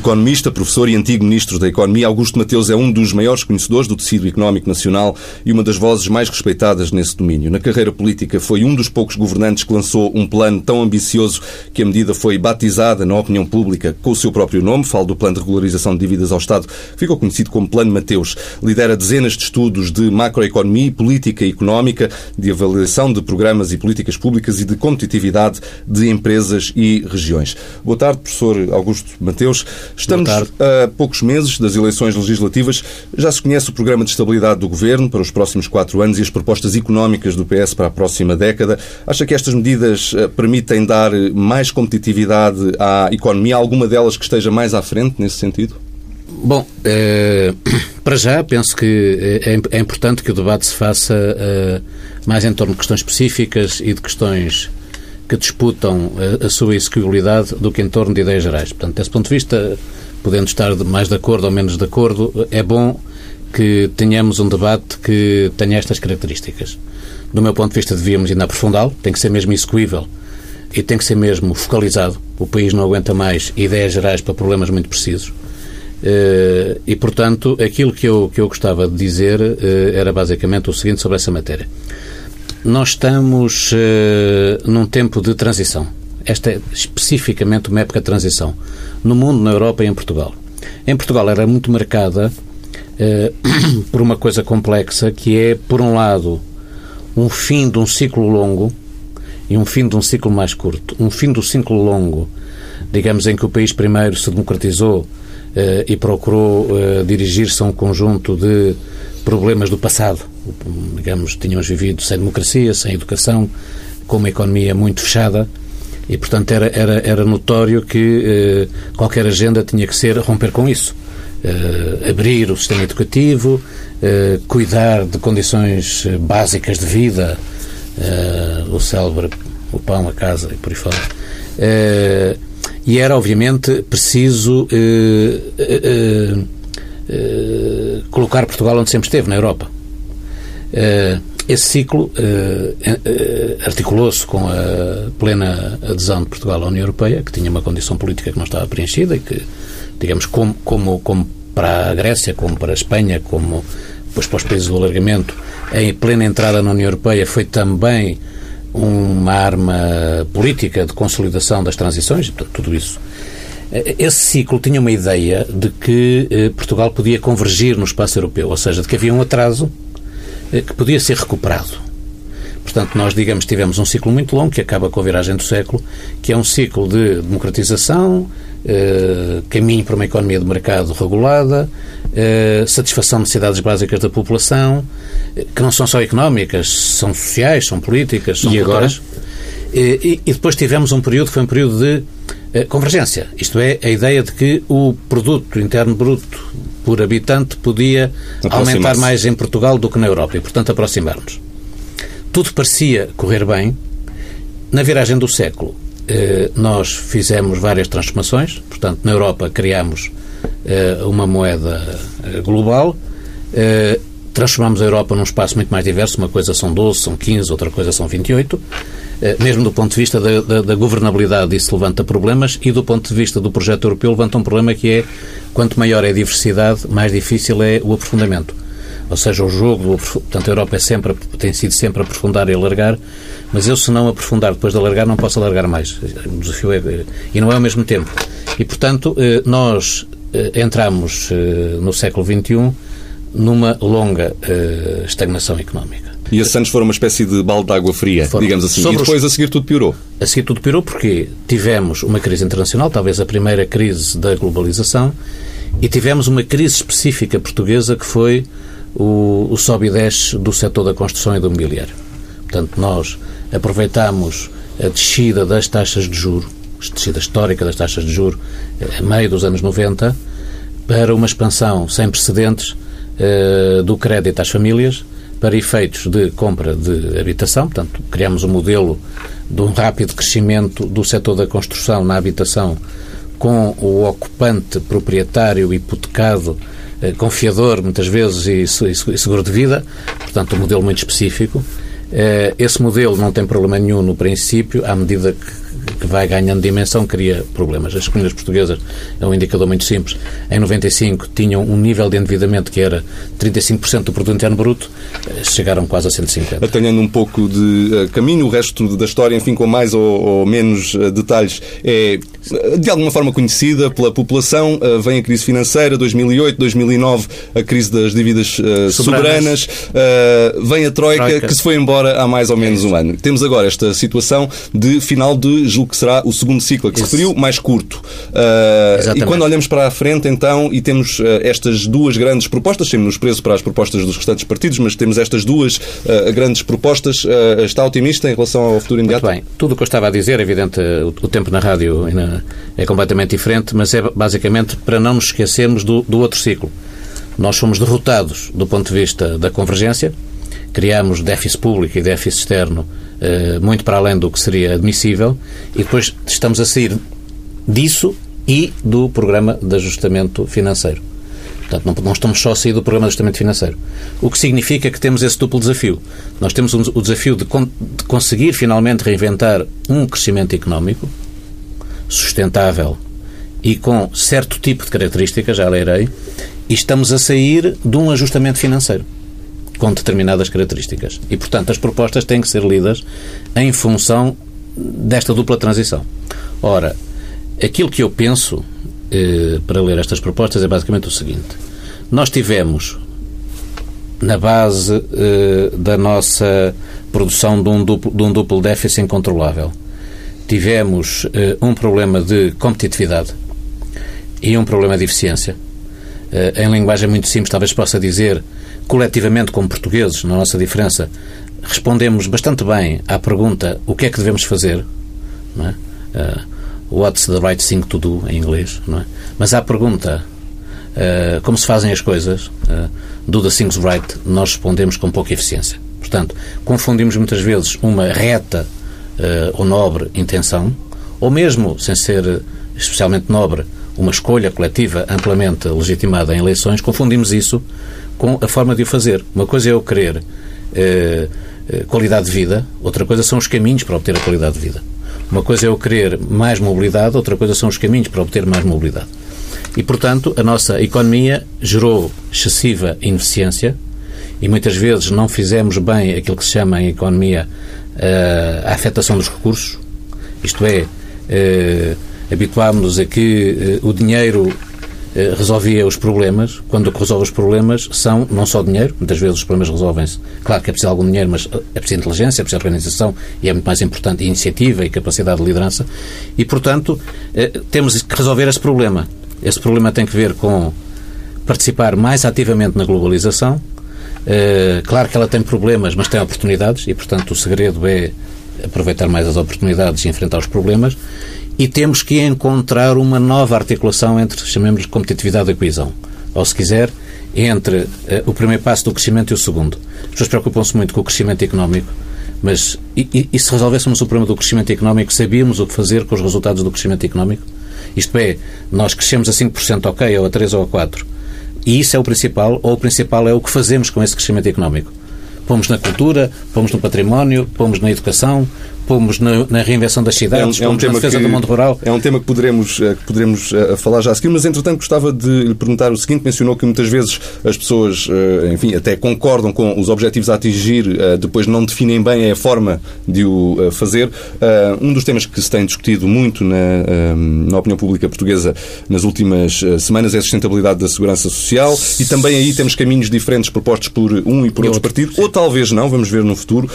Economista, professor e antigo ministro da Economia, Augusto Mateus é um dos maiores conhecedores do tecido económico nacional e uma das vozes mais respeitadas nesse domínio. Na carreira política, foi um dos poucos governantes que lançou um plano tão ambicioso que a medida foi batizada na opinião pública com o seu próprio nome. Falo do Plano de Regularização de Dívidas ao Estado, ficou conhecido como Plano Mateus. Lidera dezenas de estudos de macroeconomia e política económica, de avaliação de programas e políticas públicas e de competitividade de empresas e regiões. Boa tarde, professor Augusto Mateus. Estamos a poucos meses das eleições legislativas. Já se conhece o programa de estabilidade do Governo para os próximos quatro anos e as propostas económicas do PS para a próxima década. Acha que estas medidas eh, permitem dar mais competitividade à economia? Alguma delas que esteja mais à frente nesse sentido? Bom, eh, para já penso que é, é, importante que o debate se faça eh, mais em torno de questões específicas e de questões que disputam a, a sua execuibilidade do que em torno de ideias gerais. Portanto, desse ponto de vista, podendo estar mais de acordo ou menos de acordo, é bom que tenhamos um debate que tenha estas características. Do meu ponto de vista, devíamos ainda aprofundá-lo, tem que ser mesmo execuível e tem que ser mesmo focalizado. O país não aguenta mais ideias gerais para problemas muito precisos. Eh, e, portanto, aquilo que eu, que eu gostava de dizer eh, era basicamente o seguinte sobre essa matéria. Nós estamos uh, num tempo de transição. Esta é especificamente uma época de transição. No mundo, na Europa e em Portugal. Em Portugal era muito marcada uh, por uma coisa complexa que é, por um lado, um fim de um ciclo longo e um fim de um ciclo mais curto. Um fim do ciclo longo, digamos, em que o país primeiro se democratizou uh, e procurou dirigir-se a um conjunto de problemas do passado digamos, tínhamos vivido sem democracia, sem educação, com uma economia muito fechada e, portanto, era, era, era notório que eh, qualquer agenda tinha que ser romper com isso. Eh, abrir o sistema educativo, eh, cuidar de condições básicas de vida, eh, o célebre, o pão, a casa e por aí fora. Eh, e era, obviamente, preciso eh, colocar Portugal onde sempre esteve, na Europa. Eh, esse ciclo eh, eh, articulou-se com a plena adesão de Portugal à União Europeia, que tinha uma condição política que não estava preenchida e que, digamos, como, como, como para a Grécia, como para a Espanha, como depois para os países do alargamento, a plena entrada na União Europeia foi também uma arma política de consolidação das transições, portanto, tudo isso. Esse ciclo tinha uma ideia de que Portugal podia convergir no espaço europeu, ou seja, de que havia um atraso que podia ser recuperado. Portanto, nós, digamos, tivemos um ciclo muito longo, que acaba com a viragem do século, que é um ciclo de democratização, eh, caminho para uma economia de mercado regulada, eh, satisfação de necessidades básicas da população, eh, que não são só económicas, são sociais, são políticas, são e agora? E, e, depois tivemos um período, foi um período de eh, convergência, isto é, a ideia de que o produto interno bruto por habitante podia aumentar mais em Portugal do que na Europa e, portanto, aproximar-nos. Tudo parecia correr bem. Na viragem do século, eh, nós fizemos várias transformações. Portanto, na Europa criámos eh, uma moeda eh, global. Transformamos a Europa num espaço muito mais diverso. Uma coisa são 12, são 15, outra coisa são 28. Eh, mesmo do ponto de vista da, da, da, governabilidade, isso levanta problemas, e do ponto de vista do projeto europeu, levanta um problema que é quanto maior é a diversidade, mais difícil é o aprofundamento. Ou seja, o jogo, portanto, a Europa é sempre, tem sido sempre aprofundar e alargar, mas eu, se não aprofundar depois de alargar, não posso alargar mais. O desafio é. E não é ao mesmo tempo. E, portanto, eh, nós eh, entramos no século XXI numa longa estagnação económica. E esses anos foram uma espécie de balde de água fria, foram. digamos assim. Sobre e depois os... a seguir tudo piorou. A seguir tudo piorou porque tivemos uma crise internacional, talvez a primeira crise da globalização, e tivemos uma crise específica portuguesa que foi o, o sobe e desce do setor da construção e do mobiliário. Portanto, nós aproveitamos a descida das taxas de juro, a descida histórica das taxas de juro, eh, a meio dos anos 90, para uma expansão sem precedentes uh, do crédito às famílias para efeitos de compra de habitação. Portanto, criamos um modelo de um rápido crescimento do setor da construção na habitação com o ocupante proprietário hipotecado eh, confiador, muitas vezes, e seguro de vida, portanto, um modelo muito específico. Eh, esse modelo não tem problema nenhum no princípio, à medida que que vai ganhando dimensão, cria problemas. As comunidades portuguesas é um indicador muito simples. Em 95 tinham um nível de endividamento que era 35% do produto interno bruto, eh, chegaram quase a 150. Atalhando um pouco de uh, caminho, o resto da história, enfim, com mais ou, ou menos uh, detalhes, é de alguma forma conhecida pela população. Uh, vem a crise financeira, 2008, 2009, a crise das dívidas soberanas, soberanas. vem a troika, troika, que se foi embora há mais ou menos um ano. Temos agora esta situação de final de julgo que será o segundo ciclo a que se referiu, mais curto. Uh, e quando olhamos para a frente, então, e temos uh, estas duas grandes propostas, temos-nos preso para as propostas dos restantes partidos, mas temos estas duas uh, grandes propostas, está otimista em relação ao futuro imediato? Muito bem. Tudo o que eu estava a dizer, é evidente, o, o tempo na rádio é completamente diferente, mas é basicamente para não nos esquecermos do, do outro ciclo. Nós fomos derrotados do ponto de vista da convergência, criamos déficit público e déficit externo muito para além do que seria admissível, e depois estamos a sair disso e do programa de ajustamento financeiro. Portanto, não, não, estamos só a sair do programa de ajustamento financeiro. O que significa que temos esse duplo desafio. Nós temos um, o desafio de, con de conseguir finalmente reinventar um crescimento económico sustentável e com certo tipo de características, já leirei, e estamos a sair de um ajustamento financeiro com determinadas características. E, portanto, as propostas têm que ser lidas em função desta dupla transição. Ora, aquilo que eu penso eh, para ler estas propostas é basicamente o seguinte: nós tivemos na base eh, da nossa produção de um, duplo, de um duplo déficit incontrolável. Tivemos eh, um problema de competitividade e um problema de eficiência. Eh, em linguagem muito simples, talvez possa dizer coletivamente como portugueses, na nossa diferença, respondemos bastante bem à pergunta o que é que devemos fazer, não é? Uh, what's the right thing to do, em inglês, não é? Mas à pergunta uh, como se fazem as coisas, uh, do the things right, nós respondemos com pouca eficiência. Portanto, confundimos muitas vezes uma reta ou nobre intenção, ou mesmo, sem ser especialmente nobre, uma escolha coletiva amplamente legitimada em eleições, confundimos isso com a forma de o fazer. Uma coisa é eu querer eh, eh, qualidade de vida, outra coisa são os caminhos para obter a qualidade de vida. Uma coisa é eu querer mais mobilidade, outra coisa são os caminhos para obter mais mobilidade. E, portanto, a nossa economia gerou excessiva ineficiência e muitas vezes não fizemos bem aquilo que se chama em economia eh, a afetação dos recursos, isto é, habituámos-nos a que o dinheiro resolvia os problemas, quando resolve os problemas são não só dinheiro, muitas vezes os problemas resolvem-se, claro que é preciso algum dinheiro, mas eh, é preciso inteligência, é preciso organização e é muito mais importante iniciativa e capacidade de liderança e, portanto, eh, temos que resolver esse problema. Esse problema tem que ver com participar mais ativamente na globalização. Claro que ela tem problemas, mas tem oportunidades e, portanto, o segredo é aproveitar mais as oportunidades e enfrentar os problemas e temos que encontrar uma nova articulação entre, chamemos-lhe, competitividade e coesão. Ou, se quiser, entre uh, o primeiro passo do crescimento e o segundo. As pessoas preocupam-se muito com o crescimento económico, mas e, e, e, se resolvêssemos o problema do crescimento económico, sabíamos o que fazer com os resultados do crescimento económico? Isto é, nós crescemos a 5%, ok, ou a 3% ou a 4%. E isso é o principal, ou o principal é o que fazemos com esse crescimento económico. Pomos na cultura, pomos no património, pomos na educação, pomos na, na reinvenção das cidades, é um, é um tema na defesa que, do mundo rural. É um tema que poderemos, eh, que poderemos uh, falar já a seguir, mas entretanto gostava de lhe perguntar o seguinte: mencionou que muitas vezes as pessoas, uh, enfim, até concordam com os objetivos a atingir, depois não definem bem a forma de o fazer. um dos temas que se tem discutido muito na, na opinião pública portuguesa nas últimas semanas é a sustentabilidade da segurança social e também aí temos caminhos diferentes propostos por um e por outro, partido, ou talvez não, vamos ver no futuro.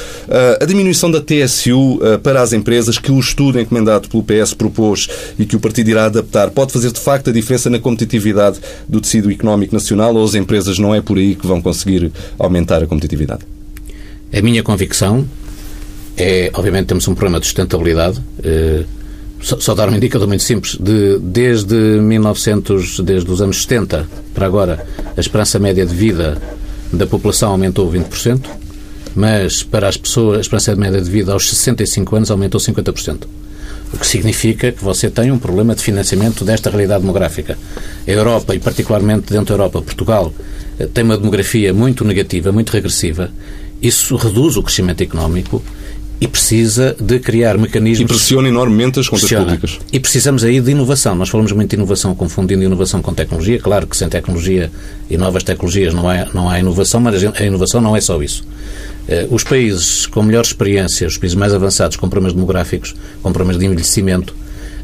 a diminuição da TSU para as empresas que o estudo encomendado pelo PS propôs e que o partido irá adaptar pode fazer de facto a diferença na competitividade do tecido económico nacional ou as empresas não é por aí que vão conseguir aumentar a competitividade? A minha convicção é, obviamente, temos um problema de sustentabilidade. Uh, só, só, dar um indicador muito simples. De, desde 1900, desde os anos 70 para agora, a esperança média de vida da população aumentou 20%, mas para as pessoas, a esperança média de vida aos 65 anos aumentou 50%. O que significa que você tem um problema de financiamento desta realidade demográfica. A Europa, e particularmente dentro da Europa, Portugal, eh, tem uma demografia muito negativa, muito regressiva. Isso reduz o crescimento económico e precisa de criar mecanismos. E pressiona enormemente as contas pressiona. públicas. E precisamos aí de inovação. Nós falamos muito de inovação, confundindo inovação com tecnologia. Claro que sem tecnologia e novas tecnologias não há, não há inovação, mas a inovação não é só isso. Eh, os países com melhor experiência, os países mais avançados, com problemas demográficos, com problemas de envelhecimento,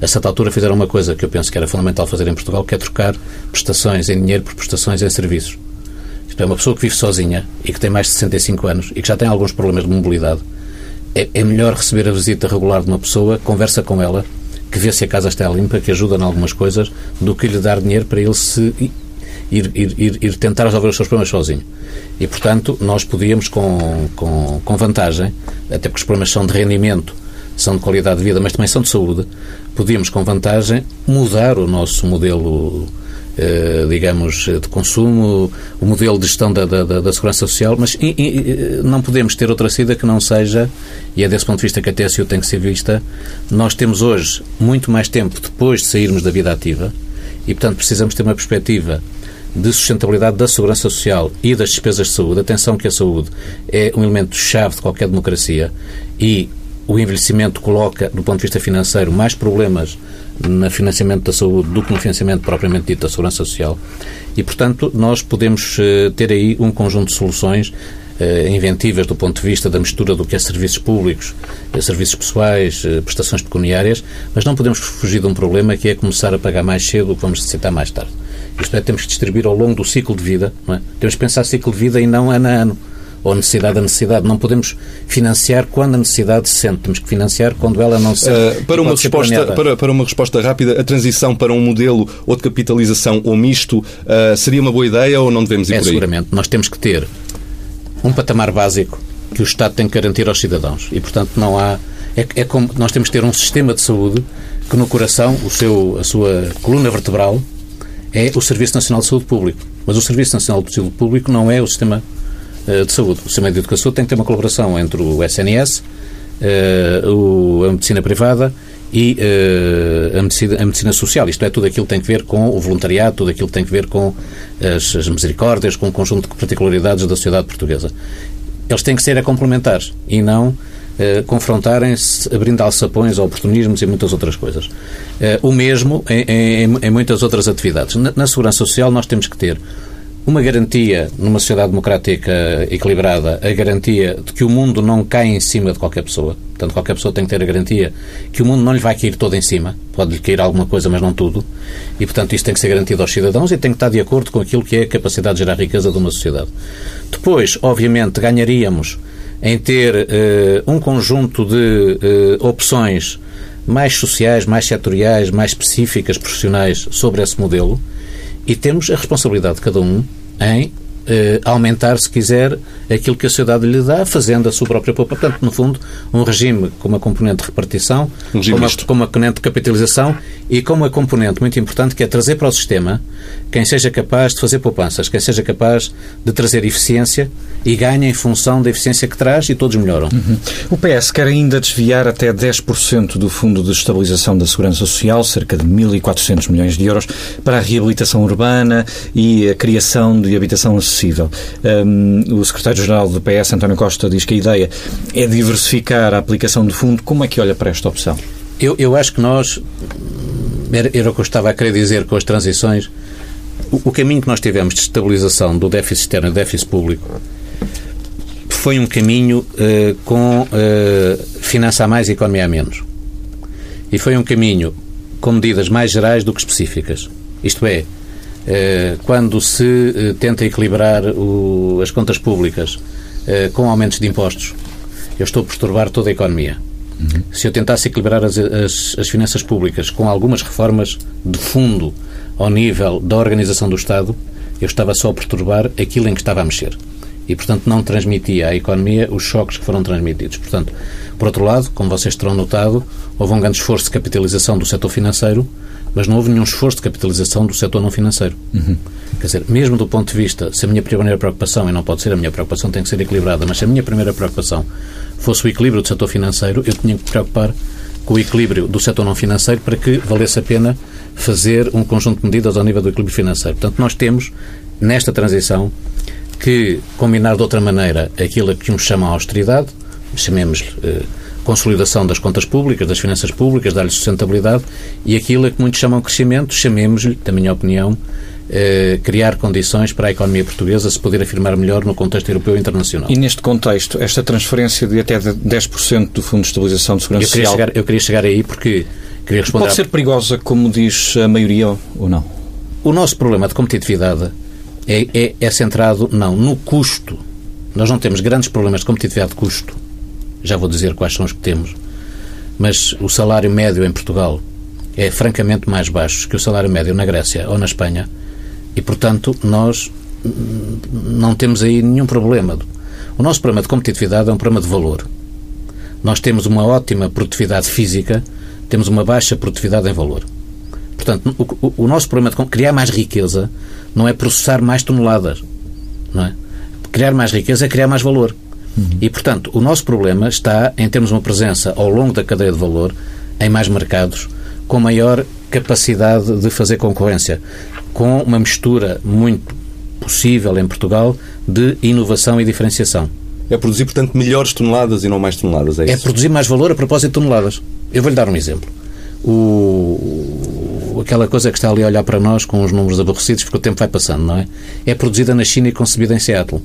a certa altura fizeram uma coisa que eu penso que era fundamental fazer em Portugal, que é trocar prestações em dinheiro por prestações em serviços. Isto é, uma pessoa que vive sozinha e que tem mais de 65 anos e que já tem alguns problemas de mobilidade é, é melhor receber a visita regular de uma pessoa, conversa com ela, que vê se a casa está limpa, que ajuda em algumas coisas, do que lhe dar dinheiro para ele se ir, ir, ir, ir, tentar resolver os seus problemas sozinho. E, portanto, nós podíamos, com, com, com vantagem, até porque os problemas são de rendimento, são de qualidade de vida, mas também são de saúde, podíamos, com vantagem, mudar o nosso modelo digamos, de consumo, o modelo de gestão da, da, da segurança social, mas e, e, não podemos ter outra saída que não seja, e é desse ponto de vista que a TSU tem que ser vista, nós temos hoje muito mais tempo depois de sairmos da vida ativa e, portanto, precisamos ter uma perspectiva de sustentabilidade da segurança social e das despesas de saúde. Atenção que a saúde é um elemento-chave de qualquer democracia e o envelhecimento coloca, do ponto de vista financeiro, mais problemas no financiamento da saúde do que no financiamento propriamente dito da segurança social. E, portanto, nós podemos eh, ter aí um conjunto de soluções eh, inventivas do ponto de vista da mistura do que é serviços públicos, eh, serviços pessoais, prestações pecuniárias, mas não podemos fugir de um problema que é começar a pagar mais cedo o que vamos necessitar mais tarde. Isto é, temos que distribuir ao longo do ciclo de vida, é? temos que pensar ciclo de vida e não ano a ano ou necessidade da necessidade. Não podemos financiar quando a necessidade se sente. Temos que financiar quando ela não se sente. Uh, para, uma resposta, para, para uma resposta rápida, a transição para um modelo ou de capitalização ou misto uh, seria uma boa ideia ou não devemos ir é, por aí? Seguramente. Nós temos que ter um patamar básico que o Estado tem que garantir aos cidadãos. E, portanto, não há. É, é como nós temos que ter um sistema de saúde que no coração, o seu, a sua coluna vertebral, é o Serviço Nacional de Saúde Público. Mas o Serviço Nacional de Saúde Público não é o sistema eh, de saúde. O sistema de educação tem que ter uma colaboração entre o SNS, eh, a medicina privada e uh, a, medicina, a, medicina, social. Isto é, tudo aquilo que tem que ver com o voluntariado, tudo aquilo que tem que ver com as, as misericórdias, com um conjunto de particularidades da sociedade portuguesa. Eles têm que ser a complementares e não uh, confrontarem-se, abrindo alçapões oportunismos e muitas outras coisas. Uh, o mesmo em, em, em, muitas outras atividades. Na, na segurança social nós temos que ter uma garantia numa sociedade democrática equilibrada, a garantia de que o mundo não cai em cima de qualquer pessoa. Portanto, qualquer pessoa tem que ter a garantia que o mundo não lhe vai cair todo em cima. Pode-lhe cair alguma coisa, mas não tudo. E, portanto, isso tem que ser garantido aos cidadãos e tem que estar de acordo com aquilo que é a capacidade de gerar riqueza de uma sociedade. Depois, obviamente, ganharíamos em ter uh, um conjunto de uh, opções mais sociais, mais setoriais, mais específicas, profissionais sobre esse modelo e temos a responsabilidade de cada um em eh, aumentar, se quiser, aquilo que a sociedade lhe dá, fazendo a sua própria poupa. Portanto, no fundo, um regime com uma componente de repartição, um com, uma, com uma componente de capitalização e com uma componente muito importante que é trazer para o sistema quem seja capaz de fazer poupanças, quem seja capaz de trazer eficiência e ganha em função da eficiência que traz e todos melhoram. Uhum. O PS quer ainda desviar até 10% do Fundo de Estabilização da Segurança Social, cerca de 1.400 milhões de euros, para a reabilitação urbana e a criação de habitação Um, o secretário-geral do PS, António Costa, diz que a ideia é diversificar a aplicação do fundo. Como é que olha para esta opção? Eu, eu acho que nós, era, era o que eu estava a querer dizer com as transições, o, o caminho que nós tivemos de estabilização do déficit externo e do déficit público foi um caminho uh, com uh, finança a mais e economia a menos. E foi um caminho com medidas mais gerais do que específicas. Isto é, quando se tenta equilibrar o, as contas públicas com aumentos de impostos, eu estou a perturbar toda a economia. Uhum. Se eu tentasse equilibrar as, as, as finanças públicas com algumas reformas de fundo ao nível da organização do Estado, eu estava só a perturbar aquilo em que estava a mexer. E, portanto, não transmitia à economia os choques que foram transmitidos. Portanto, por outro lado, como vocês terão notado, houve um grande esforço de capitalização do setor financeiro, mas não houve nenhum esforço de capitalização do setor não financeiro. Uhum. Quer dizer, mesmo do ponto de vista, se a minha primeira preocupação, e não pode ser a minha preocupação, tem que ser equilibrada, mas se a minha primeira preocupação fosse o equilíbrio do setor financeiro, eu tinha que me preocupar com o equilíbrio do setor não financeiro para que valesse a pena fazer um conjunto de medidas ao nível do equilíbrio financeiro. Portanto, nós temos, nesta transição, que combinar de outra maneira aquilo a que uns chamam austeridade, chamemos eh, consolidação das contas públicas, das finanças públicas, dar-lhe sustentabilidade, e aquilo a que muitos chamam crescimento, chamemos-lhe, na minha opinião, eh, criar condições para a economia portuguesa se poder afirmar melhor no contexto europeu e internacional. E neste contexto, esta transferência de até 10% do Fundo de Estabilização de Segurança eu Social... Chegar, eu queria chegar aí porque queria responder... Pode ser perigosa, como diz a maioria, ou não? O nosso problema de competitividade é, é, é centrado, não, no custo. Nós não temos grandes problemas de competitividade de custo. Já vou dizer quais são os que temos. Mas o salário médio em Portugal é francamente mais baixo que o salário médio na Grécia ou na Espanha e, portanto, nós não temos aí nenhum problema. O nosso problema de competitividade é um problema de valor. Nós temos uma ótima produtividade física, temos uma baixa produtividade em valor. Portanto, o, o, nosso problema de criar mais riqueza não é processar mais toneladas. Não é? Criar mais riqueza é criar mais valor. Uhum. E, portanto, o nosso problema está em termos uma presença ao longo da cadeia de valor em mais mercados, com maior capacidade de fazer concorrência, com uma mistura muito possível em Portugal de inovação e diferenciação. É produzir, portanto, melhores toneladas e não mais toneladas, é, é isso? É produzir mais valor a propósito de toneladas. Eu vou-lhe dar um exemplo. O, aquela coisa que está ali a olhar para nós com os números aborrecidos porque o tempo vai passando, não é? É produzida na China e concebida em Seattle.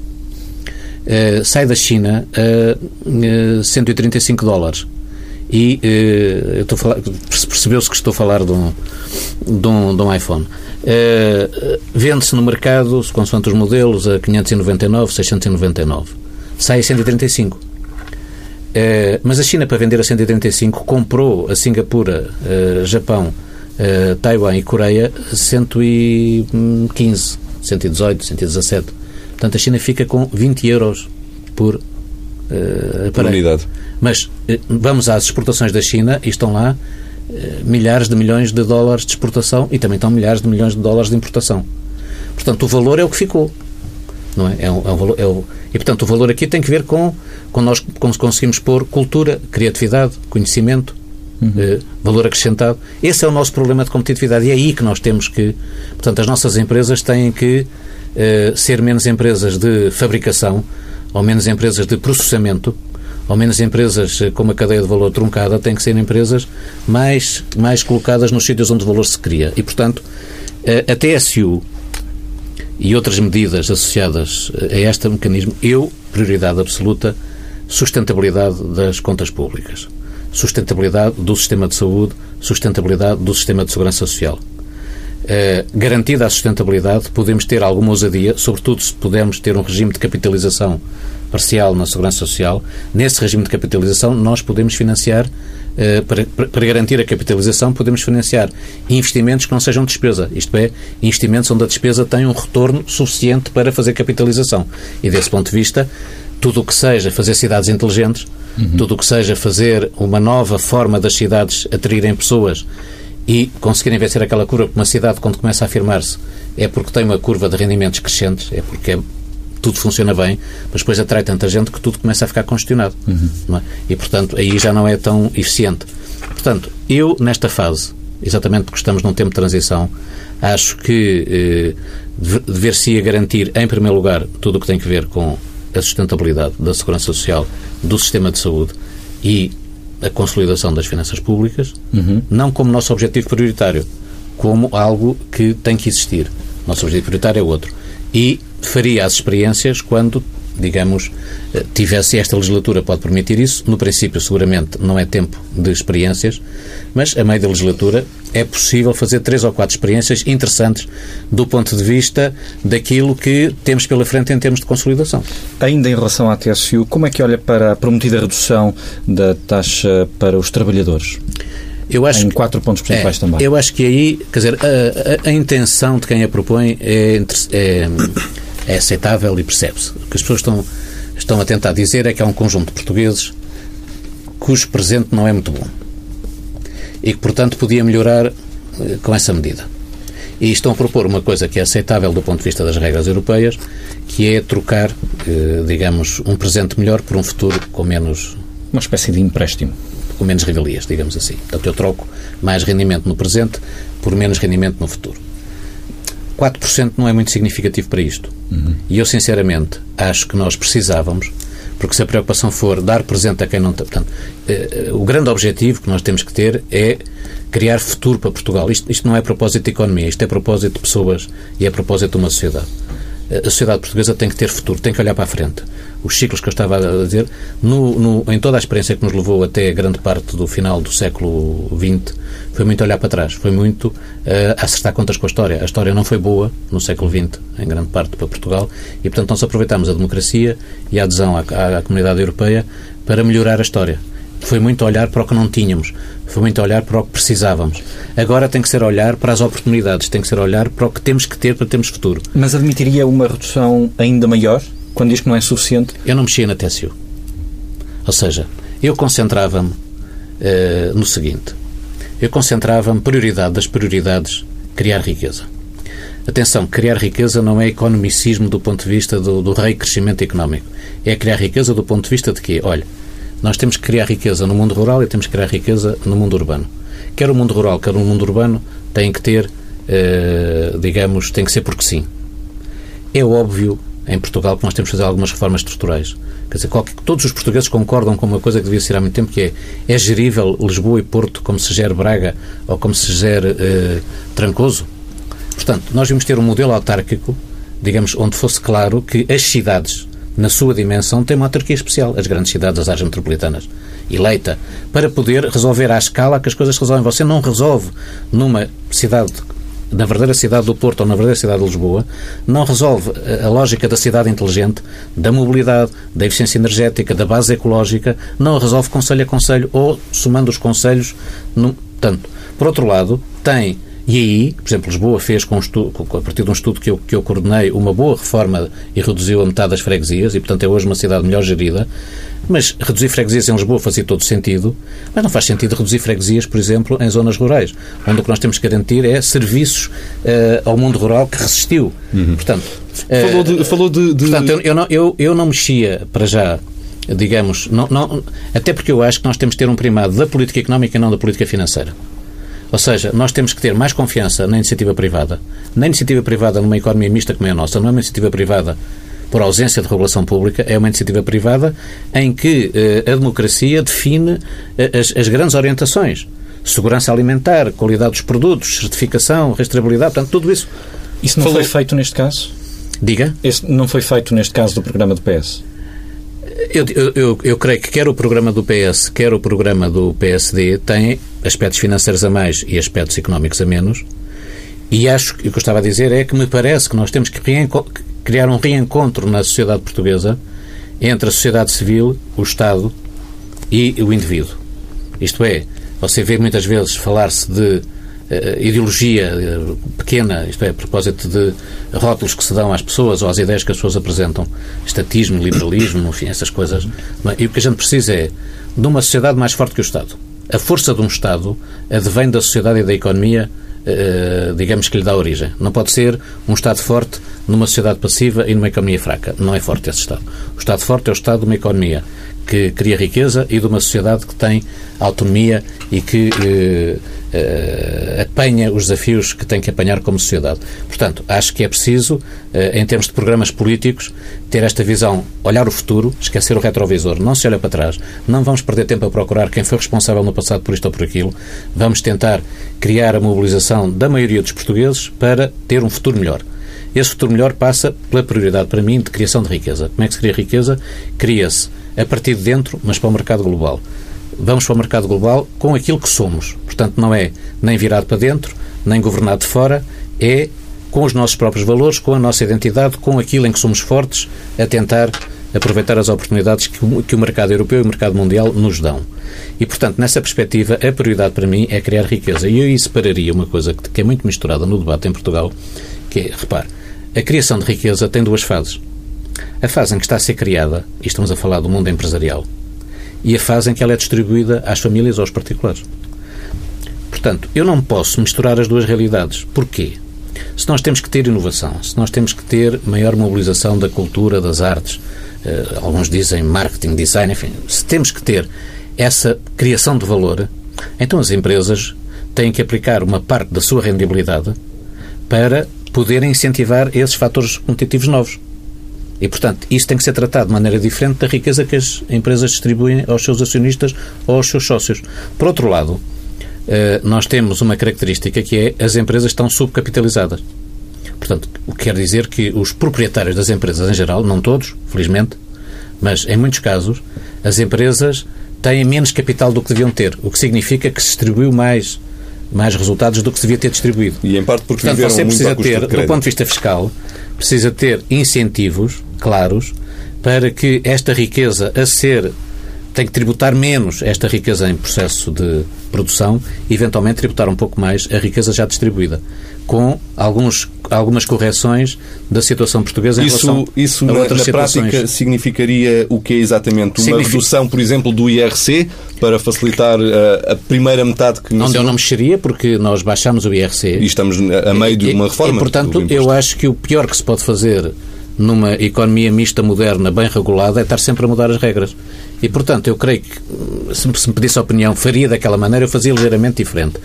Uh, sai da China a uh, 135 dólares e percebeu-se que estou a falar de um, de um, de um iPhone. Vende-se no mercado, consoante os modelos, a 599, 699. Sai a 135. Uh, mas a China, para vender a 135, comprou a Singapura, Japão, Taiwan e Coreia 115, 118, 117. Portanto, a China fica com 20 euros por uh, unidade. Mas uh, vamos às exportações da China e estão lá uh, milhares de milhões de dólares de exportação e também estão milhares de milhões de dólares de importação. Portanto, o valor é o que ficou. Não é? É um, é um valor, é o, e, portanto, o valor aqui tem que ver com, com nós com conseguimos pôr cultura, criatividade, conhecimento, uhum. valor acrescentado. Esse é o nosso problema de competitividade e é aí que nós temos que. Portanto, as nossas empresas têm que ser menos empresas de fabricação, ou menos empresas de processamento, ou menos empresas com uma cadeia de valor truncada, têm que ser empresas mais, mais colocadas nos sítios onde o valor se cria. E, portanto, a TSU e outras medidas associadas a este mecanismo, eu, prioridade absoluta, sustentabilidade das contas públicas, sustentabilidade do sistema de saúde, sustentabilidade do sistema de segurança social. Uh, garantida a sustentabilidade, podemos ter alguma ousadia, sobretudo se pudermos ter um regime de capitalização parcial na segurança social. Nesse regime de capitalização, nós podemos financiar, uh, para, para, garantir a capitalização, podemos financiar investimentos que não sejam despesa, isto é, investimentos onde a despesa tem um retorno suficiente para fazer capitalização. E desse ponto de vista, tudo o que seja fazer cidades inteligentes, uhum. tudo o que seja fazer uma nova forma das cidades atraírem pessoas e conseguirem vencer aquela curva, porque uma cidade, quando começa a afirmar-se, é porque tem uma curva de rendimentos crescentes, é porque é, tudo funciona bem, mas depois atrai tanta gente que tudo começa a ficar congestionado. Uhum. É? E, portanto, aí já não é tão eficiente. Portanto, eu, nesta fase, exatamente porque estamos num tempo de transição, acho que eh, dever-se-ia garantir, em primeiro lugar, tudo o que tem a ver com a sustentabilidade da segurança social, do sistema de saúde e a consolidação das finanças públicas, uhum. não como nosso objetivo prioritário, como algo que tem que existir. Nosso objetivo prioritário é outro. E faria as experiências quando digamos, eh, tivesse esta legislatura pode permitir isso. No princípio, seguramente, não é tempo de experiências, mas a meio da legislatura é possível fazer três ou quatro experiências interessantes do ponto de vista daquilo que temos pela frente em termos de consolidação. Ainda em relação à TSU, como é que olha para a prometida redução da taxa para os trabalhadores? Eu acho em quatro pontos percentuais é, também. Eu acho que aí, quer dizer, a, a, a intenção de quem a propõe é, é, é aceitável e percebe-se. O que as pessoas estão, estão a tentar dizer é que há um conjunto de portugueses cujo presente não é muito bom e que, portanto, podia melhorar eh, com essa medida. E estão a propor uma coisa que é aceitável do ponto de vista das regras europeias, que é trocar, eh, digamos, um presente melhor por um futuro com menos. Uma espécie de empréstimo com menos regalias, digamos assim. Portanto, eu troco mais rendimento no presente por menos rendimento no futuro. 4% não é muito significativo para isto. Uhum. E eu, sinceramente, acho que nós precisávamos, porque se a preocupação for dar presente a quem não tem. Portanto, eh, o grande objetivo que nós temos que ter é criar futuro para Portugal. Isto, isto não é propósito de economia, isto é propósito de pessoas e é propósito de uma sociedade a sociedade portuguesa tem que ter futuro, tem que olhar para a frente. Os ciclos que eu estava a dizer, no, no, em toda a experiência que nos levou até grande parte do final do século XX, foi muito olhar para trás, foi muito uh, acertar contas com a história. A história não foi boa no século XX, em grande parte para Portugal, e portanto nós aproveitámos a democracia e a adesão à, à, comunidade europeia para melhorar a história. Foi muito olhar para o que não tínhamos, foi muito olhar para o que precisávamos. Agora tem que ser olhar para as oportunidades, tem que ser olhar para o que temos que ter para termos futuro. Mas admitiria uma redução ainda maior quando diz que não é suficiente? Eu não mexia na TSU. Ou seja, eu concentrava-me uh, no seguinte: eu concentrava-me, prioridade das prioridades, criar riqueza. Atenção, criar riqueza não é economicismo do ponto de vista do, do rei crescimento económico. É criar riqueza do ponto de vista de que, olha, nós temos que criar riqueza no mundo rural e temos que criar riqueza no mundo urbano. Quer o mundo rural, quer o mundo urbano, tem que ter, eh, digamos, tem que ser porque sim. É óbvio em Portugal que nós temos que fazer algumas reformas estruturais. Quer dizer, qualquer, todos os portugueses concordam com uma coisa que devia ser há muito tempo, que é, é gerível Lisboa e Porto como se gere Braga ou como se gere eh, Trancoso? Portanto, nós vimos ter um modelo autárquico, digamos, onde fosse claro que as cidades na sua dimensão, tem uma autarquia especial, as grandes cidades, as áreas metropolitanas, eleita, para poder resolver à escala que as coisas resolvem. Você não resolve numa cidade na verdadeira cidade do Porto ou na verdadeira cidade de Lisboa, não resolve a lógica da cidade inteligente, da mobilidade, da eficiência energética, da base ecológica, não resolve conselho a conselho ou somando os conselhos. No... Tanto, por outro lado, tem e aí, por exemplo, Lisboa fez, com um a partir de um estudo que eu, que eu coordenei, uma boa reforma e reduziu a metade das freguesias, e portanto é hoje uma cidade melhor gerida. Mas reduzir freguesias em Lisboa fazia todo sentido, mas não faz sentido reduzir freguesias, por exemplo, em zonas rurais, onde o que nós temos que garantir é serviços uh, ao mundo rural que resistiu. Uhum. Portanto, uh, falou de. Falou de, de... Portanto, eu, eu, não, eu, eu não mexia para já digamos, não, não, até porque eu acho que nós temos de ter um primado da política económica e não da política financeira. Ou seja, nós temos que ter mais confiança na iniciativa privada. Na iniciativa privada, numa economia mista como é a nossa, não é uma iniciativa privada por ausência de regulação pública, é uma iniciativa privada em que eh, a democracia define eh, as, as, grandes orientações. Segurança alimentar, qualidade dos produtos, certificação, rastreabilidade, portanto, tudo isso. Isso não Falou... foi feito neste caso? Diga? Isso não foi feito neste caso do programa do PS? Eu, eu, eu, creio que quer o programa do PS, quer o programa do PSD têm aspectos financeiros a mais e aspectos económicos a menos. E acho que o que eu estava a dizer é que me parece que nós temos que criar um reencontro na sociedade portuguesa entre a sociedade civil, o Estado e o indivíduo. Isto é, você vê muitas vezes falar-se de ideologia uh, pequena, isto é, a propósito de rótulos que se dão às pessoas ou às ideias que as pessoas apresentam, estatismo, liberalismo, enfim, essas coisas. É? E o que a gente precisa é de uma sociedade mais forte que o Estado. A força de um Estado advém da sociedade e da economia, uh, digamos que lhe dá origem. Não pode ser um Estado forte numa sociedade passiva e numa economia fraca. Não é forte esse Estado. O Estado forte é o Estado de uma economia que cria riqueza e de uma sociedade que tem autonomia e que eh, eh, apanha os desafios que tem que apanhar como sociedade. Portanto, acho que é preciso, eh, em termos de programas políticos, ter esta visão, olhar o futuro, esquecer o retrovisor, não se olha para trás, não vamos perder tempo a procurar quem foi responsável no passado por isto ou por aquilo, vamos tentar criar a mobilização da maioria dos portugueses para ter um futuro melhor. Esse futuro melhor passa pela prioridade, para mim, de criação de riqueza. Como é que se cria riqueza? Cria-se a partir de dentro, mas para o mercado global. Vamos para o mercado global com aquilo que somos. Portanto, não é nem virado para dentro, nem governado de fora, é com os nossos próprios valores, com a nossa identidade, com aquilo em que somos fortes, a tentar aproveitar as oportunidades que o, que o mercado europeu e o mercado mundial nos dão. E, portanto, nessa perspectiva, a prioridade para mim é criar riqueza. E eu aí separaria uma coisa que, que é muito misturada no debate em Portugal, que é, repare, a criação de riqueza tem duas fases. A fase em que está a ser criada, e estamos a falar do mundo empresarial, e a fase em que ela é distribuída às famílias ou aos particulares. Portanto, eu não posso misturar as duas realidades. Porquê? Se nós temos que ter inovação, se nós temos que ter maior mobilização da cultura, das artes, eh, alguns dizem marketing, design, enfim, se temos que ter essa criação de valor, então as empresas têm que aplicar uma parte da sua rendibilidade para poderem incentivar esses fatores competitivos novos. E, portanto, isso tem que ser tratado de maneira diferente da riqueza que as empresas distribuem aos seus acionistas ou aos seus sócios. Por outro lado, eh, nós temos uma característica que é as empresas estão subcapitalizadas. Portanto, o que quer dizer que os proprietários das empresas em geral, não todos, felizmente, mas em muitos casos, as empresas têm menos capital do que deviam ter, o que significa que se distribuiu mais mais resultados do que se devia ter distribuído. E em parte porque Portanto, você precisa ter, do ponto de vista fiscal, precisa ter incentivos claros para que esta riqueza a ser tem que tributar menos esta riqueza em processo de produção e, eventualmente, tributar um pouco mais a riqueza já distribuída, com alguns, algumas correções da situação portuguesa em isso, relação isso a na, outras na situações. prática significaria o que é exatamente? Uma Significa- redução, por exemplo, do IRC para facilitar uh, a primeira metade que Onde eu não mexeria, porque nós baixamos o IRC. E estamos a meio de uma E- reforma. E, portanto, do imposto. eu acho que o pior que se pode fazer numa economia mista moderna, bem regulada, é estar sempre a mudar as regras. E, portanto, eu creio que, se me se me pedisse a opinião, faria daquela maneira, eu fazia ligeiramente diferente.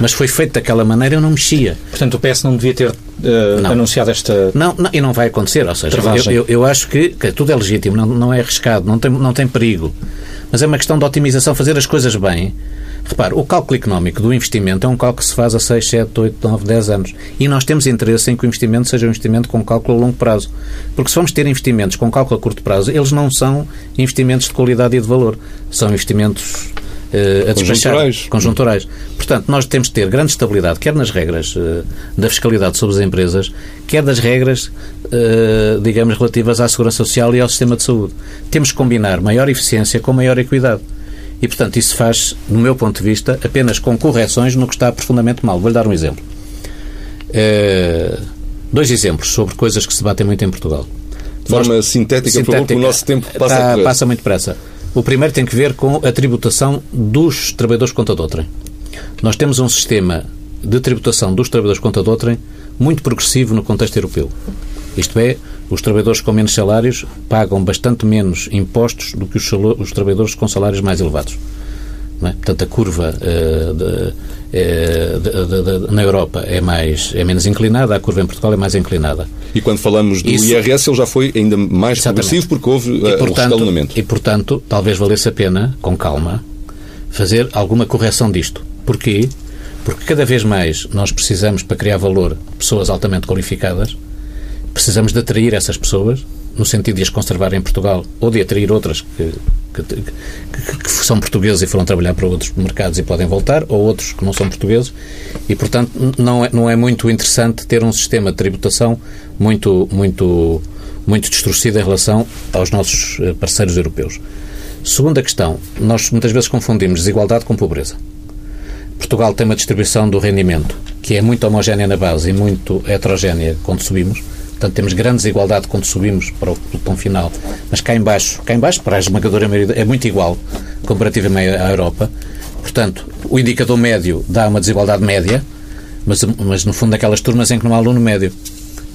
Mas foi feito daquela maneira, eu não mexia. Portanto, o PS não devia ter eh, Não. anunciado esta. Não, não, e não vai acontecer, ou seja, eu, eu, eu acho que, que tudo é legítimo, não, não é arriscado, não tem, não tem perigo. Mas é uma questão de otimização, fazer as coisas bem. Repare, o cálculo económico do investimento é um cálculo que se faz a 6, 7, 8, 9, 10 anos. E nós temos interesse em que o investimento seja um investimento com cálculo a longo prazo. Porque se vamos ter investimentos com cálculo a curto prazo, eles não são investimentos de qualidade e de valor. São investimentos eh, a despachar. Conjunturais. Conjunturais. Portanto, nós temos de ter grande estabilidade, quer nas regras eh, da fiscalidade sobre as empresas, quer das regras, eh, digamos, relativas à segurança social e ao sistema de saúde. Temos que combinar maior eficiência com maior equidade. E, portanto, isso faz, no meu ponto de vista, apenas com correções no que está profundamente mal. Vou-lhe dar um exemplo. Eh, dois exemplos sobre coisas que se batem muito em Portugal. De forma sintética, por favor, porque o nosso tempo passa Tá- passa muito depressa. O primeiro tem que ver com a tributação dos trabalhadores conta de outrem. Nós temos um sistema de tributação dos trabalhadores conta de outrem muito progressivo no contexto europeu. Isto é, os trabalhadores com menos salários pagam bastante menos impostos do que os, os trabalhadores com salários mais elevados. É? Portanto, a curva eh, de- eh, de- de- na Europa é, mais, é menos inclinada, a curva em Portugal é mais inclinada. E quando falamos do Isso- IRS, ele já foi ainda mais Exatamente. progressivo porque houve uh, o rescalonamento. e, portanto, talvez valesse a pena, com calma, fazer alguma correção disto. Porquê? Porque cada vez mais nós precisamos, para criar valor, pessoas altamente qualificadas, precisamos de atrair essas pessoas, no sentido de as conservar em Portugal, ou de atrair outras que, que, que- que são portugueses e foram trabalhar para outros mercados e podem voltar, ou outros que não são portugueses, e, portanto, não é, não é muito interessante ter um sistema de tributação muito, muito, muito distorcido em relação aos nossos eh, parceiros europeus. Segunda questão, nós muitas vezes confundimos desigualdade com pobreza. Portugal tem uma distribuição do rendimento que é muito homogénea na base e muito heterogénea quando subimos. Portanto, temos grande desigualdade quando subimos para o pelotão final. Mas cá em baixo, cá em baixo, para a esmagadora maioria, é muito igual comparativamente à Europa. Portanto, o indicador médio dá uma desigualdade média, mas, mas no fundo daquelas turmas em que não há aluno médio.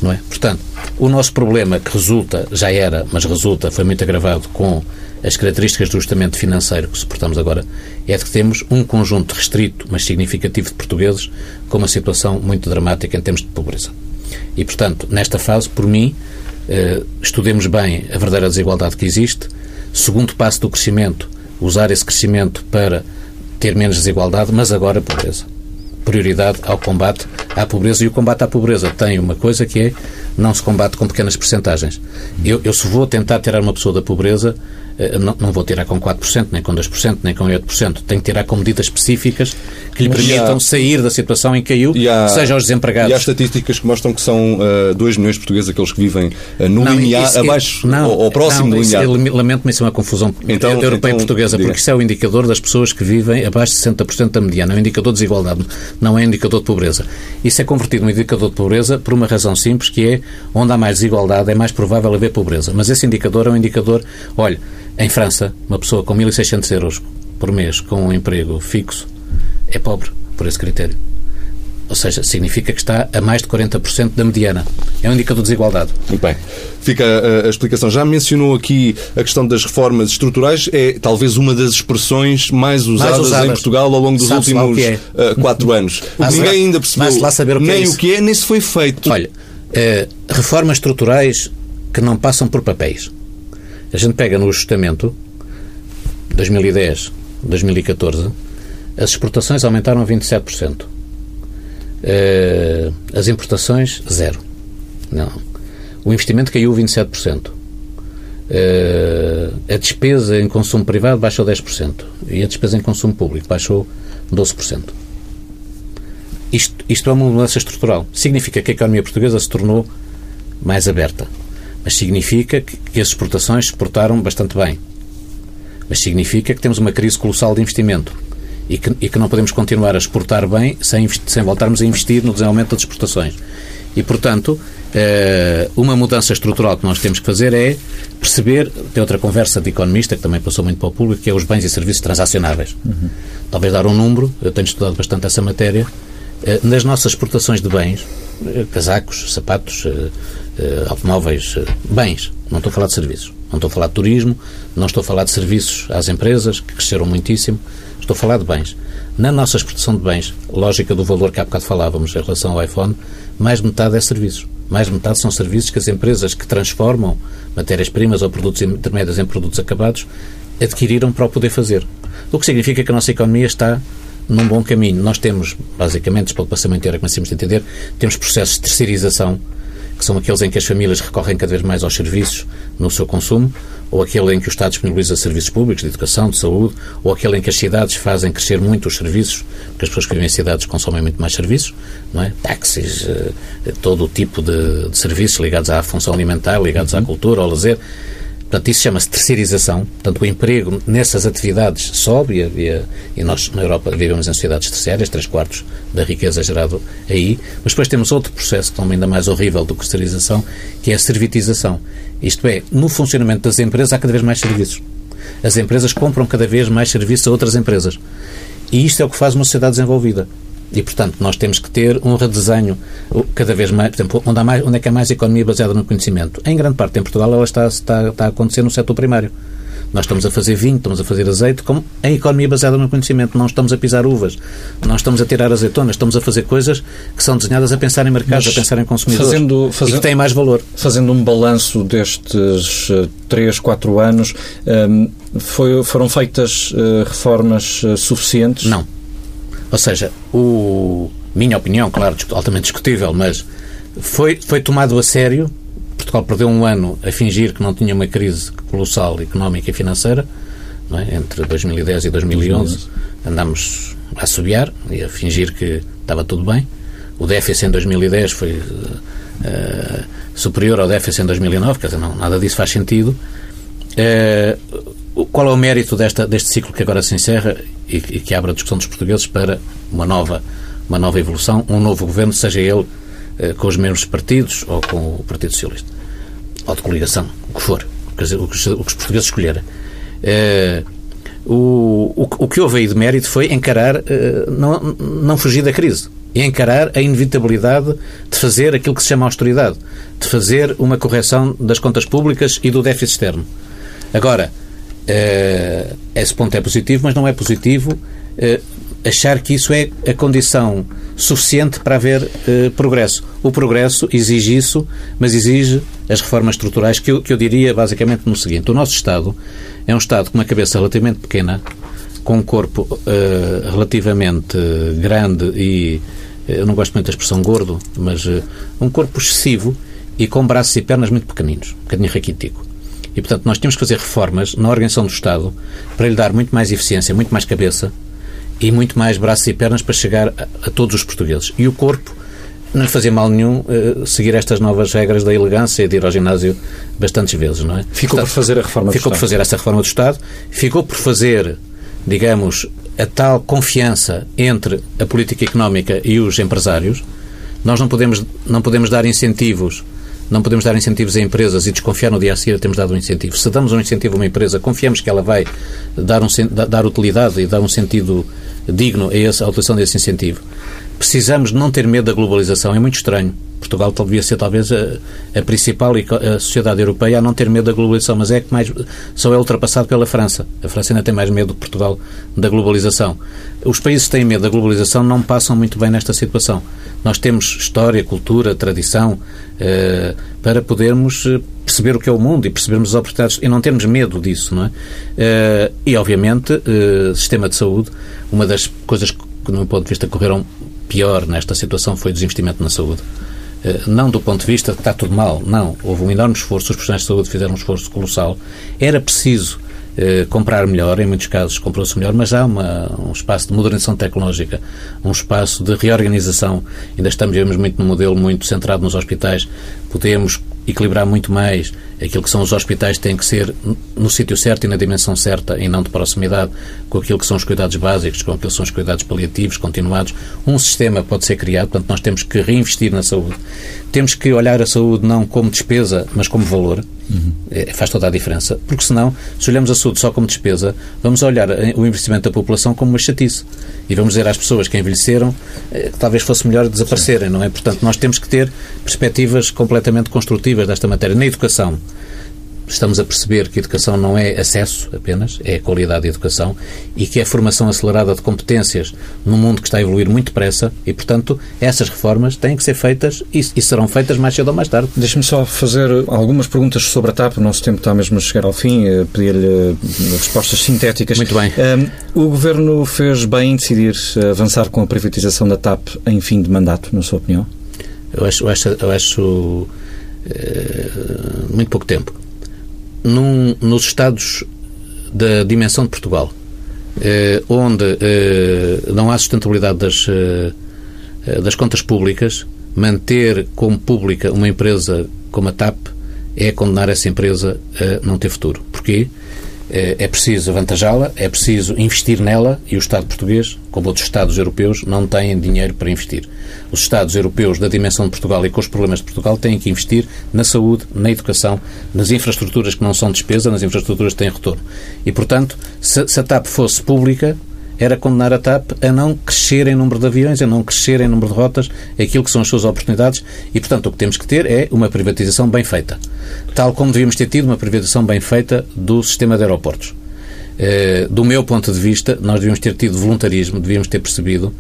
Não é? Portanto, o nosso problema que resulta, já era, mas resulta, foi muito agravado com as características do ajustamento financeiro que suportamos agora, é de que temos um conjunto restrito, mas significativo de portugueses com uma situação muito dramática em termos de pobreza. E, portanto, nesta fase, por mim, eh, estudemos bem a verdadeira desigualdade que existe. Segundo passo do crescimento, usar esse crescimento para ter menos desigualdade, mas agora pobreza. Prioridade ao combate à pobreza e o combate à pobreza tem uma coisa que é não se combate com pequenas percentagens. Eu, eu se vou tentar tirar uma pessoa da pobreza, não, não vou tirar com 4%, nem com 2%, nem com 8%. Tenho que tirar com medidas específicas que lhe permitam há, sair da situação em que caiu, há, seja aos desempregados. E há estatísticas que mostram que são uh, eh, 2 milhões de portugueses aqueles que vivem uh, no não, limiar, isso, abaixo não, ou, ou próximo não, do limiar. Lamento-me, isso é uma confusão então, europeia então, porque isso é o indicador das pessoas que vivem abaixo de 60% da mediana. É um indicador de desigualdade, não é um indicador de pobreza. Isso é convertido num indicador de pobreza por uma razão simples, que é onde há mais desigualdade é mais provável haver pobreza. Mas esse indicador é um indicador, olha, em França, uma pessoa com 1.600 euros por mês com um emprego fixo é pobre, por esse critério. Ou seja, significa que está a mais de 40% da mediana. É um indicador de desigualdade. Muito bem. Fica a, a, explicação. Já mencionou aqui a questão das reformas estruturais. É talvez uma das expressões mais usadas, mais usadas. em Portugal ao longo dos últimos é. uh, quatro anos. Ninguém lá, ainda percebeu lá saber o que é nem é o que é, nem se foi feito. Olha, uh, reformas estruturais que não passam por papéis. A gente pega no ajustamento 2010, 2014, as exportações aumentaram 27%. Uh, as importações, zero. Não. O investimento caiu 27%. Uh, eh, a despesa em consumo privado baixou 10%. E a despesa em consumo público baixou 12%. Isto, isto é uma mudança estrutural. Significa que a economia portuguesa se tornou mais aberta mas significa que, que as exportações se portaram bastante bem. Mas significa que temos uma crise colossal de investimento e que, e que não podemos continuar a exportar bem sem, sem voltarmos a investir no desenvolvimento das exportações. E, portanto, eh, uma mudança estrutural que nós temos que fazer é perceber, tem outra conversa de economista que também passou muito para o público, que é os bens e serviços transacionáveis. Uhum. Talvez dar um número, eu tenho estudado bastante essa matéria, nas nossas exportações de bens, eh, casacos, sapatos, uh, automóveis, bens. Não estou a falar de serviços. Não estou a falar de turismo, não estou a falar de serviços às empresas, que cresceram muitíssimo. Estou a falar de bens. Na nossa exportação de bens, lógica do valor que há bocado falávamos em relação ao iPhone, mais de metade é serviços. Mais de metade são serviços que as empresas que transformam matérias-primas ou produtos intermédios em produtos acabados adquiriram para o poder fazer. O que significa que a nossa economia está num bom caminho. Nós temos, basicamente, pelo passamento inteiro, como de entender, temos processos de terceirização que são aqueles em que as famílias recorrem cada vez mais aos serviços no seu consumo, ou aquele em que o Estado disponibiliza serviços públicos de educação, de saúde, ou aquele em que as cidades fazem crescer muito os serviços, porque as pessoas que vivem em cidades consomem muito mais serviços, não é? Táxis, eh, todo o tipo de, de serviços ligados à função alimentar, ligados à cultura, ao lazer. Portanto, isso chama-se terceirização. Portanto, o emprego nessas atividades sobe e, e, nós, na Europa, vivemos em sociedades terciárias, três quartos da riqueza é gerado aí. Mas depois temos outro processo, que também ainda mais horrível do que terceirização, que é a servitização. Isto é, no funcionamento das empresas há cada vez mais serviços. As empresas compram cada vez mais serviços a outras empresas. E isto é o que faz uma sociedade desenvolvida. E, portanto, nós temos que ter um redesenho cada vez mais, por exemplo, onde, mais, onde é que há mais economia baseada no conhecimento? Em grande parte em Portugal ela está, está, está a acontecer no setor primário. Nós estamos a fazer vinho, estamos a fazer azeite, como a economia baseada no conhecimento. Não estamos a pisar uvas, não estamos a tirar azeitonas, estamos a fazer coisas que são desenhadas a pensar em mercados, Mas a pensar em consumidores fazendo, fazendo, e que têm mais valor. Fazendo um balanço destes 3, eh, 4 anos, um, ehm, foi, foram feitas uh, reformas uh, suficientes? Não. Ou seja, o, minha opinião, claro, altamente discutível, mas foi, foi tomado a sério. Portugal perdeu um ano a fingir que não tinha uma crise colossal económica e financeira, é? entre 2010 e 2011. Andámos a assobiar e a fingir que estava tudo bem. O déficit em 2010 foi uh, superior ao déficit em 2009, quer dizer, não, nada disso faz sentido. Uh, qual é o mérito desta, deste ciclo que agora se encerra? e, e que abra a discussão dos portugueses para uma nova, uma nova evolução, um novo governo, seja ele eh, com os mesmos partidos ou com o Partido Socialista. Ou de coligação, o que for. Quer dizer, o que, o que os portugueses escolherem. Eh, o, o, o, que houve aí de mérito foi encarar, eh, não, não fugir da crise, e encarar a inevitabilidade de fazer aquilo que se chama austeridade, de fazer uma correção das contas públicas e do déficit externo. Agora, Uh, esse ponto é positivo, mas não é positivo uh, achar que isso é a condição suficiente para haver uh, progresso. O progresso exige isso, mas exige as reformas estruturais, que eu, que eu diria basicamente no seguinte: o nosso Estado é um Estado com uma cabeça relativamente pequena, com um corpo relativamente grande e eu não gosto muito da expressão gordo, mas um corpo excessivo e com braços e pernas muito pequeninos, um bocadinho raquítico. E, portanto, nós tínhamos que fazer reformas na organização do Estado para lhe dar muito mais eficiência, muito mais cabeça e muito mais braços e pernas para chegar a, a todos os portugueses. E o corpo não lhe fazia mal nenhum uh, seguir estas novas regras da elegância e de ir ao ginásio bastantes vezes, não é? Ficou Portanto, por fazer a reforma do Ficou por fazer essa reforma do Estado, ficou por fazer, digamos, a tal confiança entre a política económica e os empresários. Nós não podemos, não podemos dar incentivos não podemos dar incentivos a empresas e desconfiar no dia a seguir temos dado um incentivo. Se damos um incentivo a uma empresa, confiamos que ela vai dar, um, dar utilidade e dar um sentido digno a, essa, a utilização desse incentivo. Precisamos não ter medo da globalização. É muito estranho. Portugal devia ser talvez a, a, principal a sociedade europeia a não ter medo da globalização, mas é que mais só é ultrapassado pela França. A França ainda tem mais medo que Portugal da globalização. Os países que têm medo da globalização não passam muito bem nesta situação. Nós temos história, cultura, tradição eh, para podermos eh, perceber o que é o mundo e percebermos as oportunidades e não termos medo disso, não é? Eh, e, obviamente, eh, sistema de saúde, uma das coisas que, no meu ponto de vista, correram pior nesta situação foi o desinvestimento na saúde. Eh, não do ponto de vista de que está tudo mal, não. Houve um enorme esforço, os profissionais de saúde fizeram um esforço colossal. Era preciso eh, comprar melhor, em muitos casos comprou-se melhor, mas há uma, um espaço de modernização tecnológica, um espaço de reorganização. Ainda estamos, vemos muito no modelo muito centrado nos hospitais. Podemos equilibrar muito mais aquilo que são os hospitais têm que ser no sítio certo e na dimensão certa e não de proximidade com aquilo que são os cuidados básicos, com aquilo que são os cuidados paliativos continuados. Um sistema pode ser criado, portanto nós temos que reinvestir na saúde. Temos que olhar a saúde não como despesa, mas como valor. Uhum. É, faz toda a diferença. Porque senão, se olhamos a saúde só como despesa, vamos olhar o investimento da população como uma chatice. E vamos dizer às pessoas que envelheceram eh, que talvez fosse melhor desaparecerem, Sim. não é? Portanto, nós temos que ter perspectivas completamente construtivas desta matéria. Na educação, estamos a perceber que a educação não é acesso apenas, é a qualidade da educação e que é a formação acelerada de competências num mundo que está a evoluir muito depressa e, portanto, essas reformas têm que ser feitas e, e serão feitas mais cedo ou mais tarde. Deixe-me só fazer algumas perguntas sobre a TAP. O nosso tempo está mesmo a chegar ao fim. Eh, pedir-lhe eh, respostas sintéticas. Muito bem. Um, o Governo fez bem em decidir eh, avançar com a privatização da TAP em fim de mandato, na sua opinião? Eu acho, eu acho, eu acho uh, muito pouco tempo num, nos Estados da dimensão de Portugal, eh, onde eh, não há sustentabilidade das, eh, das contas públicas, manter como pública uma empresa como a TAP é condenar essa empresa a não ter futuro. Porquê? Eh, é preciso avantajá-la, é preciso investir nela e o Estado português, como outros Estados europeus, não têm dinheiro para investir. Os Estados europeus da dimensão de Portugal e com os problemas de Portugal têm que investir na saúde, na educação, nas infraestruturas que não são despesa, nas infraestruturas que têm retorno. E, portanto, se, se a TAP fosse pública, era condenar a TAP a não crescer em número de aviões, a não crescer em número de rotas, aquilo que são as suas oportunidades e, portanto, o que temos que ter é uma privatização bem feita. Tal como devíamos ter tido uma privatização bem feita do sistema de aeroportos. Eh, do meu ponto de vista, nós devíamos ter tido voluntarismo, devíamos ter percebido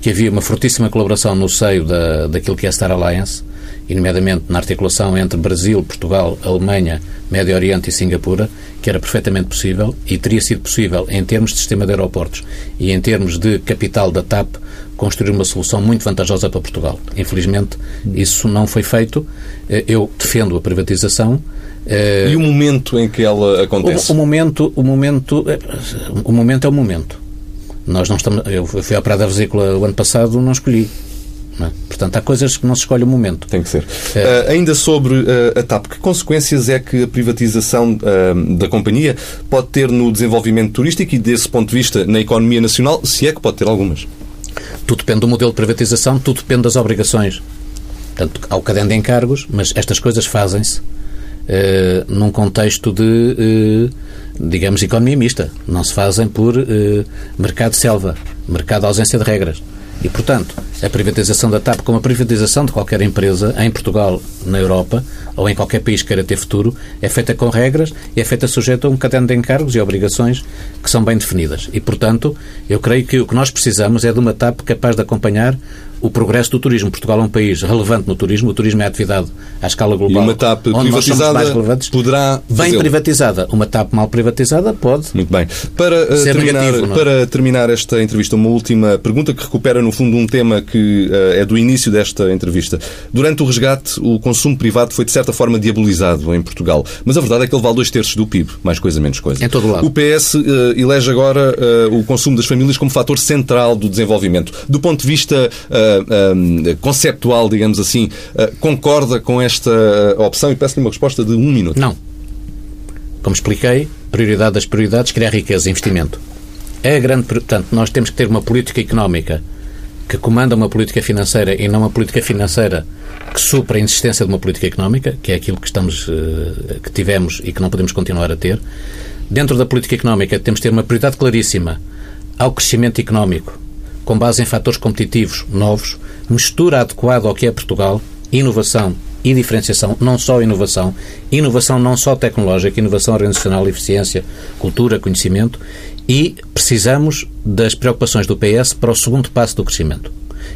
que havia uma fortíssima colaboração no seio da, daquilo que é a Star Alliance, e nomeadamente na articulação entre Brasil, Portugal, Alemanha, Médio Oriente e Singapura, que era perfeitamente possível e teria sido possível, em termos de sistema de aeroportos e em termos de capital da TAP, construir uma solução muito vantajosa para Portugal. Infelizmente, isso não foi feito. Eh, eu defendo a privatização. Eh, e o momento em que ela acontece? O, o momento, o momento, eh, o momento é o momento. Nós não estamos. Eu fui à Prada Vesícula o ano passado, não escolhi. Portanto, há coisas que não se escolhe o momento. Tem que ser. É. Uh, ainda sobre uh, a TAP, que consequências é que a privatização uh, da companhia pode ter no desenvolvimento turístico e, desse ponto de vista, na economia nacional, se é que pode ter algumas? Tudo depende do modelo de privatização, tudo depende das obrigações. Portanto, há o caderno de encargos, mas estas coisas fazem-se num contexto de, digamos, economia mista. Não se fazem por mercado de selva, mercado de ausência de regras. E, portanto, a privatização da TAP, como a privatização de qualquer empresa em Portugal, na Europa ou em qualquer país que queira ter futuro, é feita com regras e é feita sujeita a um caderno de encargos e obrigações que são bem definidas. E, portanto, eu creio que o que nós precisamos é de uma TAP capaz de acompanhar o progresso do turismo. Portugal é um país relevante no turismo, o turismo é atividade à escala global. E uma TAP privatizada poderá Bem privatizada. Uma TAP mal privatizada pode. Muito bem. Para, uh, terminar, negativo, é? para terminar esta entrevista, uma última pergunta que recupera, no fundo, um tema que uh, é do início desta entrevista. Durante o resgate, o consumo privado foi, de certa forma, diabolizado em Portugal. Mas a verdade é que ele vale dois terços do PIB, mais coisa, menos coisa. Em todo lado. O PS uh, elege agora o consumo das famílias como fator central do desenvolvimento. Do ponto de vista uh, conceptual, digamos assim, uh, concorda com esta opção? E peço-lhe uma resposta de um minuto. Não. Como expliquei, prioridade das prioridades, criar riqueza, investimento. É a grande. Portanto, nós temos que ter uma política económica que comanda uma política financeira e não uma política financeira que supra a insistência de uma política económica, que é aquilo que estamos que tivemos e que não podemos continuar a ter. Dentro da política económica temos de ter uma prioridade claríssima ao crescimento económico, com base em fatores competitivos novos, mistura adequada ao que é Portugal, inovação e diferenciação, não só inovação, inovação não só tecnológica, inovação organizacional, eficiência, cultura, conhecimento, e precisamos das preocupações do PS para o segundo passo do crescimento.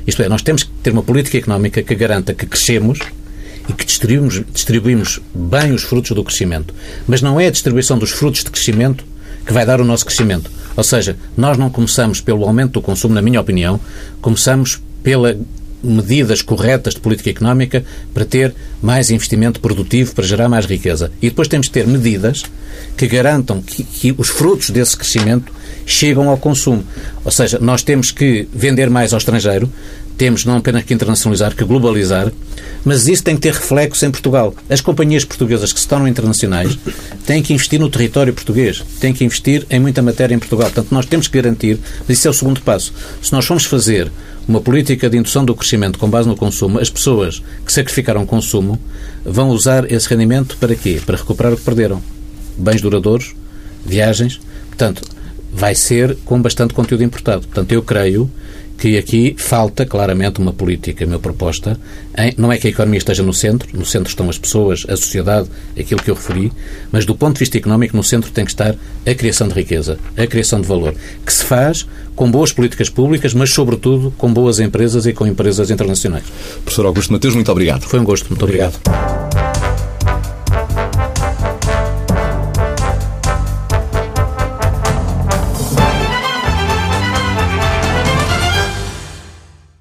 Isto é, nós temos que ter uma política económica que garanta que crescemos e que distribuímos, distribuímos bem os frutos do crescimento. Mas não é a distribuição dos frutos de crescimento que vai dar o nosso crescimento. Ou seja, nós não começamos pelo aumento do consumo, na minha opinião, começamos pela medidas corretas de política económica para ter mais investimento produtivo, para gerar mais riqueza. E depois temos de ter medidas que garantam que, que, os frutos desse crescimento chegam ao consumo. Ou seja, nós temos que vender mais ao estrangeiro, temos não apenas que internacionalizar, que globalizar, mas isso tem que ter reflexo em Portugal. As companhias portuguesas que se tornam internacionais têm que investir no território português, têm que investir em muita matéria em Portugal. Portanto, nós temos que garantir, mas isso é o segundo passo. Se nós formos fazer uma política de indução do crescimento com base no consumo, as pessoas que sacrificaram o consumo vão usar esse rendimento para quê? Para recuperar o que perderam. Bens duradouros, viagens. Portanto, vai ser com bastante conteúdo importado. Portanto, eu creio que aqui falta claramente uma política, a minha proposta. Em, não é que a economia esteja no centro, no centro estão as pessoas, a sociedade, aquilo que eu referi, mas do ponto de vista económico, no centro tem que estar a criação de riqueza, a criação de valor, que se faz com boas políticas públicas, mas sobretudo com boas empresas e com empresas internacionais. Professor Augusto Mateus, muito obrigado. Foi um gosto, muito obrigado. obrigado.